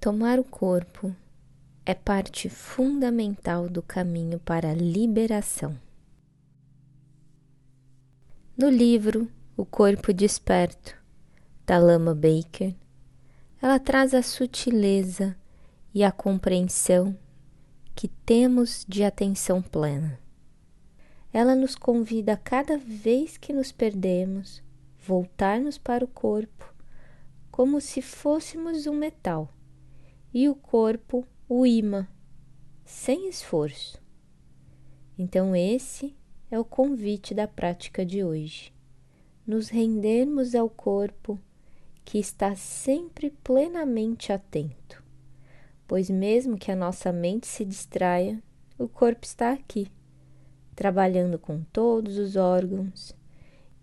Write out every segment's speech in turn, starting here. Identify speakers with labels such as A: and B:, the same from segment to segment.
A: Tomar o corpo é parte fundamental do caminho para a liberação. No livro O Corpo Desperto, da Lama Baker, ela traz a sutileza e a compreensão que temos de atenção plena. Ela nos convida a cada vez que nos perdemos, voltarmos para o corpo como se fôssemos um metal e o corpo o imã, sem esforço. Então, esse é o convite da prática de hoje. Nos rendermos ao corpo que está sempre plenamente atento, pois, mesmo que a nossa mente se distraia, o corpo está aqui, trabalhando com todos os órgãos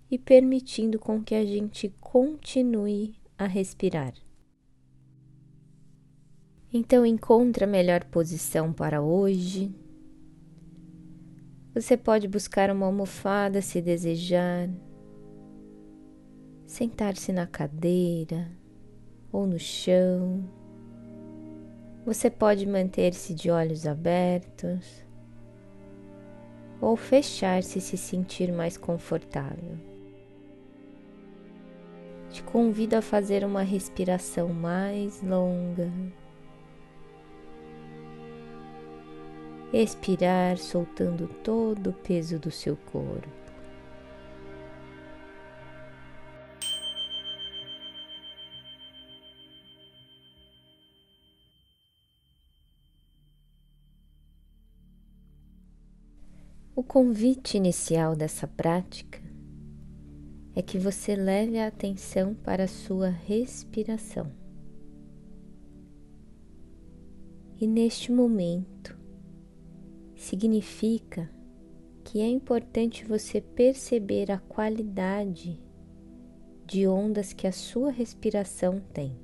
A: e permitindo com que a gente continue a respirar. Então encontre a melhor posição para hoje. Você pode buscar uma almofada se desejar, sentar-se na cadeira ou no chão. Você pode manter-se de olhos abertos ou fechar-se se sentir mais confortável. Te convido a fazer uma respiração mais longa. Expirar soltando todo o peso do seu corpo. O convite inicial dessa prática é que você leve a atenção para a sua respiração. E neste momento, significa que é importante você perceber a qualidade de ondas que a sua respiração tem.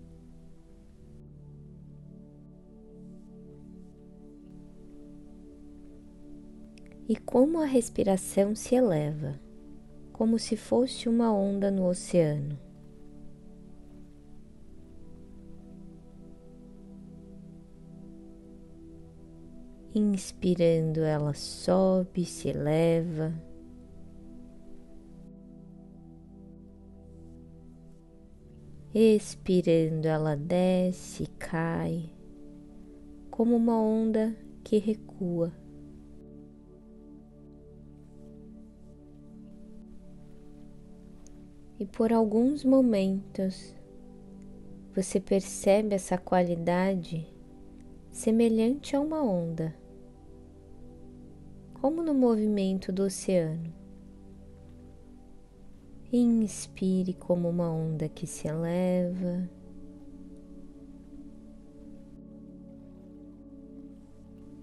A: E como a respiração se eleva, como se fosse uma onda no oceano. Inspirando, ela sobe, se eleva. Expirando, ela desce, cai, como uma onda que recua. E por alguns momentos você percebe essa qualidade semelhante a uma onda como no movimento do oceano. Inspire como uma onda que se eleva.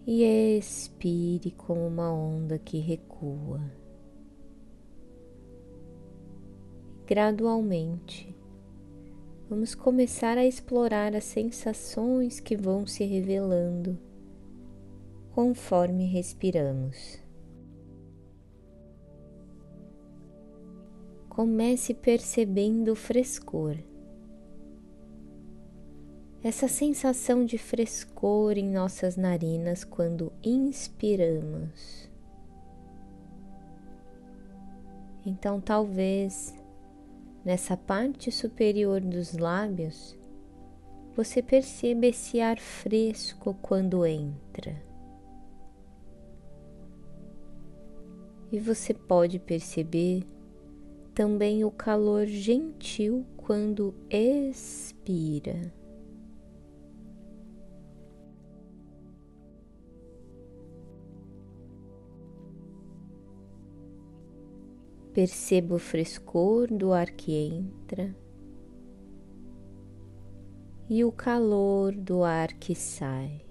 A: E expire como uma onda que recua. Gradualmente, vamos começar a explorar as sensações que vão se revelando conforme respiramos. Comece percebendo o frescor. Essa sensação de frescor em nossas narinas quando inspiramos. Então, talvez nessa parte superior dos lábios você perceba esse ar fresco quando entra. E você pode perceber também o calor gentil quando expira. Perceba o frescor do ar que entra e o calor do ar que sai.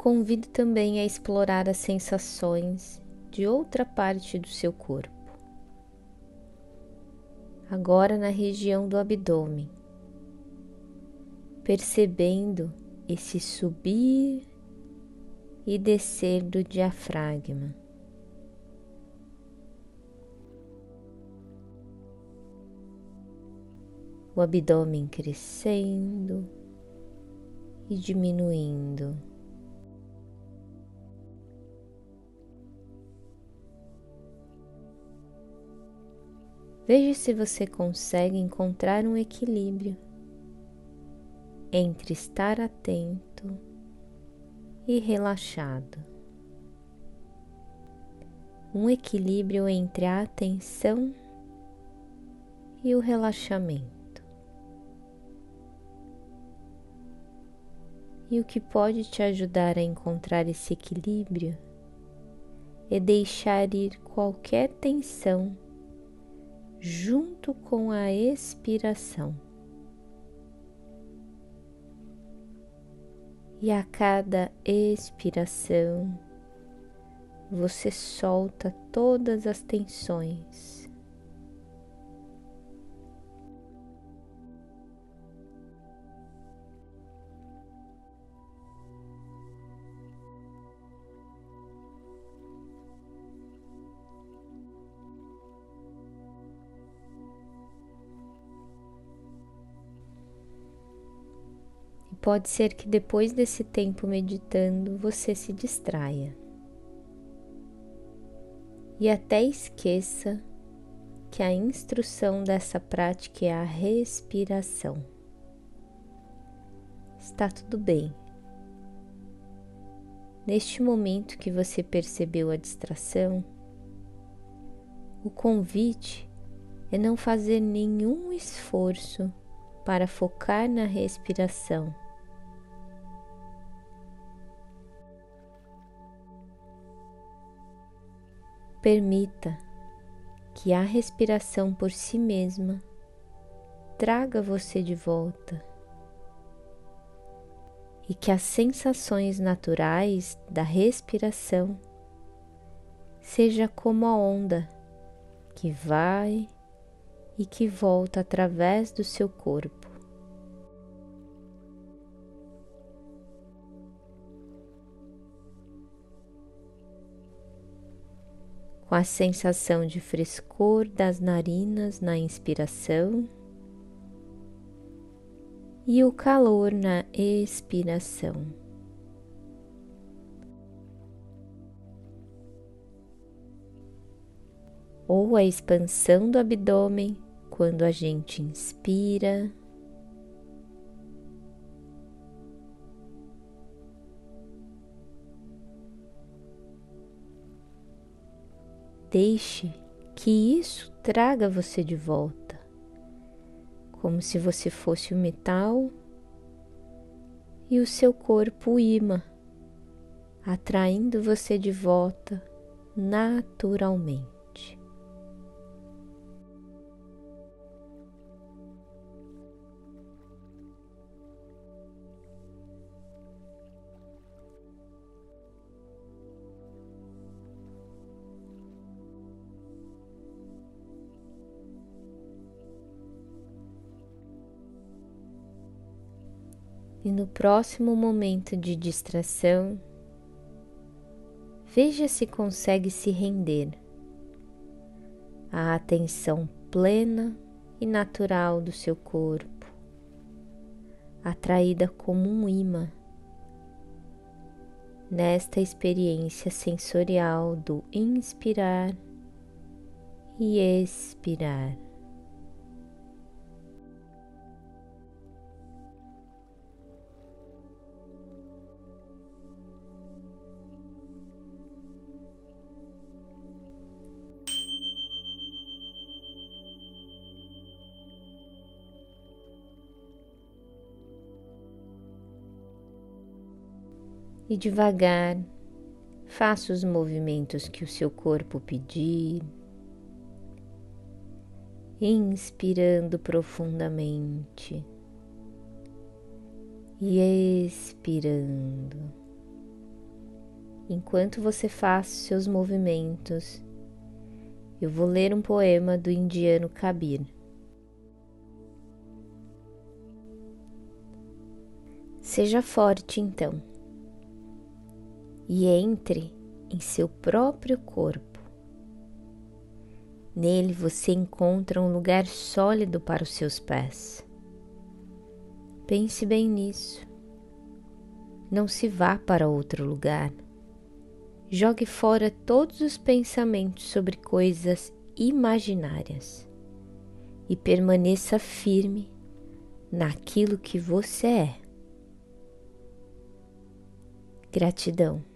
A: Convido também a explorar as sensações de outra parte do seu corpo. agora na região do abdômen, percebendo esse subir e descer do diafragma. O abdômen crescendo e diminuindo. Veja se você consegue encontrar um equilíbrio entre estar atento e relaxado. Um equilíbrio entre a atenção e o relaxamento. E o que pode te ajudar a encontrar esse equilíbrio é deixar ir qualquer tensão junto com a expiração. E a cada expiração, você solta todas as tensões Pode ser que depois desse tempo meditando você se distraia e até esqueça que a instrução dessa prática é a respiração. Está tudo bem. Neste momento que você percebeu a distração, o convite é não fazer nenhum esforço para focar na respiração Permita que a respiração por si mesma traga você de volta e que as sensações naturais da respiração seja como a onda que vai e que volta através do seu corpo. Com a sensação de frescor das narinas na inspiração e o calor na expiração. Ou a expansão do abdômen quando a gente inspira Deixe que isso traga você de volta, como se você fosse o metal e o seu corpo imã, atraindo você de volta naturalmente. E no próximo momento de distração, veja se consegue se render à atenção plena e natural do seu corpo, atraída como um imã nesta experiência sensorial do inspirar e expirar. e devagar faça os movimentos que o seu corpo pedir, inspirando profundamente e expirando. Enquanto você faz seus movimentos, eu vou ler um poema do indiano Kabir. Seja forte então e entre em seu próprio corpo. Nele você encontra um lugar sólido para os seus pés. Pense bem nisso. Não se vá para outro lugar. Jogue fora todos os pensamentos sobre coisas imaginárias e permaneça firme naquilo que você é. Gratidão.